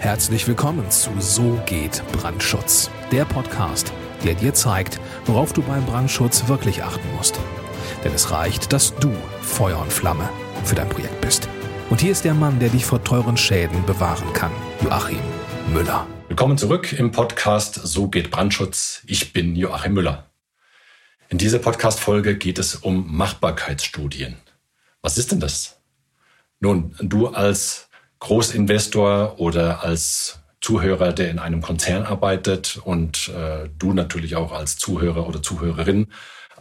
Herzlich willkommen zu So geht Brandschutz, der Podcast, der dir zeigt, worauf du beim Brandschutz wirklich achten musst. Denn es reicht, dass du Feuer und Flamme für dein Projekt bist. Und hier ist der Mann, der dich vor teuren Schäden bewahren kann, Joachim Müller. Willkommen zurück im Podcast So geht Brandschutz. Ich bin Joachim Müller. In dieser Podcast-Folge geht es um Machbarkeitsstudien. Was ist denn das? Nun, du als Großinvestor oder als Zuhörer, der in einem Konzern arbeitet und äh, du natürlich auch als Zuhörer oder Zuhörerin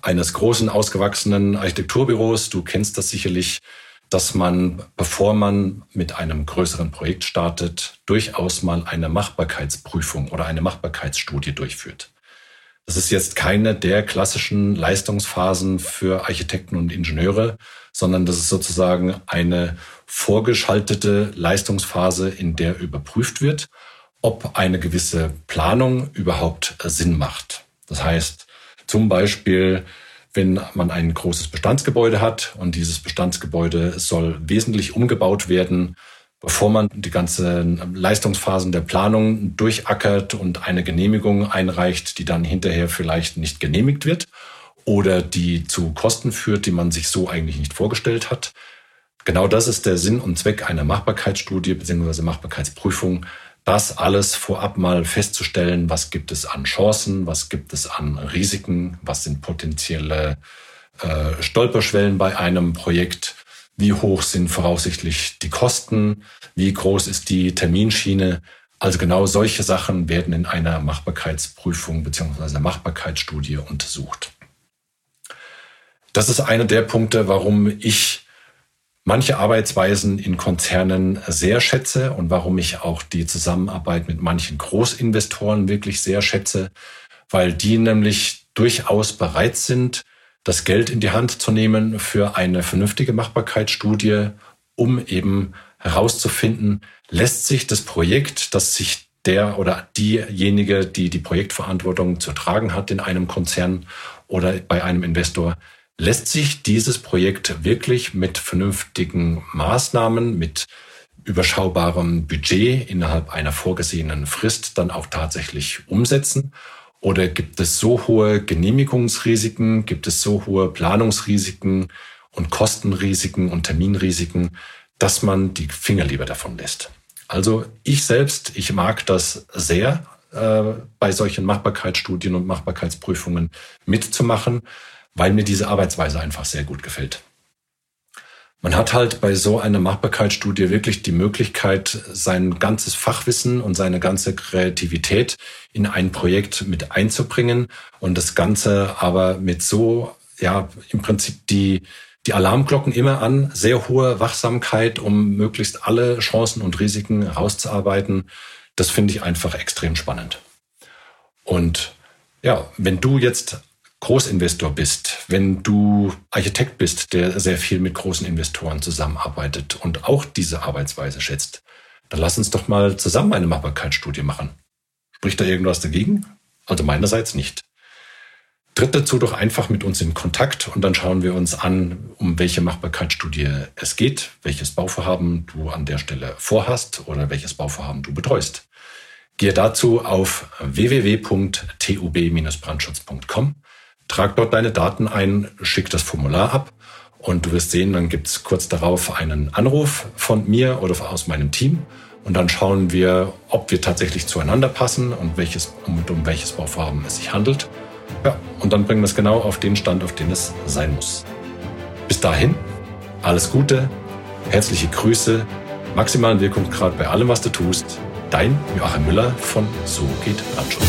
eines großen, ausgewachsenen Architekturbüros. Du kennst das sicherlich, dass man, bevor man mit einem größeren Projekt startet, durchaus mal eine Machbarkeitsprüfung oder eine Machbarkeitsstudie durchführt. Das ist jetzt keine der klassischen Leistungsphasen für Architekten und Ingenieure, sondern das ist sozusagen eine vorgeschaltete Leistungsphase, in der überprüft wird, ob eine gewisse Planung überhaupt Sinn macht. Das heißt, zum Beispiel, wenn man ein großes Bestandsgebäude hat und dieses Bestandsgebäude soll wesentlich umgebaut werden, bevor man die ganzen Leistungsphasen der Planung durchackert und eine Genehmigung einreicht, die dann hinterher vielleicht nicht genehmigt wird oder die zu Kosten führt, die man sich so eigentlich nicht vorgestellt hat. Genau das ist der Sinn und Zweck einer Machbarkeitsstudie bzw. Machbarkeitsprüfung, das alles vorab mal festzustellen, was gibt es an Chancen, was gibt es an Risiken, was sind potenzielle äh, Stolperschwellen bei einem Projekt wie hoch sind voraussichtlich die Kosten, wie groß ist die Terminschiene. Also genau solche Sachen werden in einer Machbarkeitsprüfung bzw. Machbarkeitsstudie untersucht. Das ist einer der Punkte, warum ich manche Arbeitsweisen in Konzernen sehr schätze und warum ich auch die Zusammenarbeit mit manchen Großinvestoren wirklich sehr schätze, weil die nämlich durchaus bereit sind, das Geld in die Hand zu nehmen für eine vernünftige Machbarkeitsstudie, um eben herauszufinden, lässt sich das Projekt, das sich der oder diejenige, die die Projektverantwortung zu tragen hat in einem Konzern oder bei einem Investor, lässt sich dieses Projekt wirklich mit vernünftigen Maßnahmen, mit überschaubarem Budget innerhalb einer vorgesehenen Frist dann auch tatsächlich umsetzen? Oder gibt es so hohe Genehmigungsrisiken, gibt es so hohe Planungsrisiken und Kostenrisiken und Terminrisiken, dass man die Finger lieber davon lässt? Also ich selbst, ich mag das sehr, äh, bei solchen Machbarkeitsstudien und Machbarkeitsprüfungen mitzumachen, weil mir diese Arbeitsweise einfach sehr gut gefällt. Man hat halt bei so einer Machbarkeitsstudie wirklich die Möglichkeit, sein ganzes Fachwissen und seine ganze Kreativität in ein Projekt mit einzubringen und das Ganze aber mit so, ja, im Prinzip die, die Alarmglocken immer an, sehr hohe Wachsamkeit, um möglichst alle Chancen und Risiken rauszuarbeiten. Das finde ich einfach extrem spannend. Und ja, wenn du jetzt Großinvestor bist, wenn du Architekt bist, der sehr viel mit großen Investoren zusammenarbeitet und auch diese Arbeitsweise schätzt, dann lass uns doch mal zusammen eine Machbarkeitsstudie machen. Spricht da irgendwas dagegen? Also meinerseits nicht. Tritt dazu doch einfach mit uns in Kontakt und dann schauen wir uns an, um welche Machbarkeitsstudie es geht, welches Bauvorhaben du an der Stelle vorhast oder welches Bauvorhaben du betreust. Gehe dazu auf www.tub-brandschutz.com Trag dort deine Daten ein, schick das Formular ab und du wirst sehen, dann gibt es kurz darauf einen Anruf von mir oder aus meinem Team. Und dann schauen wir, ob wir tatsächlich zueinander passen und welches, um, um welches Bauvorhaben es sich handelt. Ja, und dann bringen wir es genau auf den Stand, auf den es sein muss. Bis dahin, alles Gute, herzliche Grüße, maximalen Wirkungsgrad bei allem, was du tust. Dein Joachim Müller von So geht Brandschutz.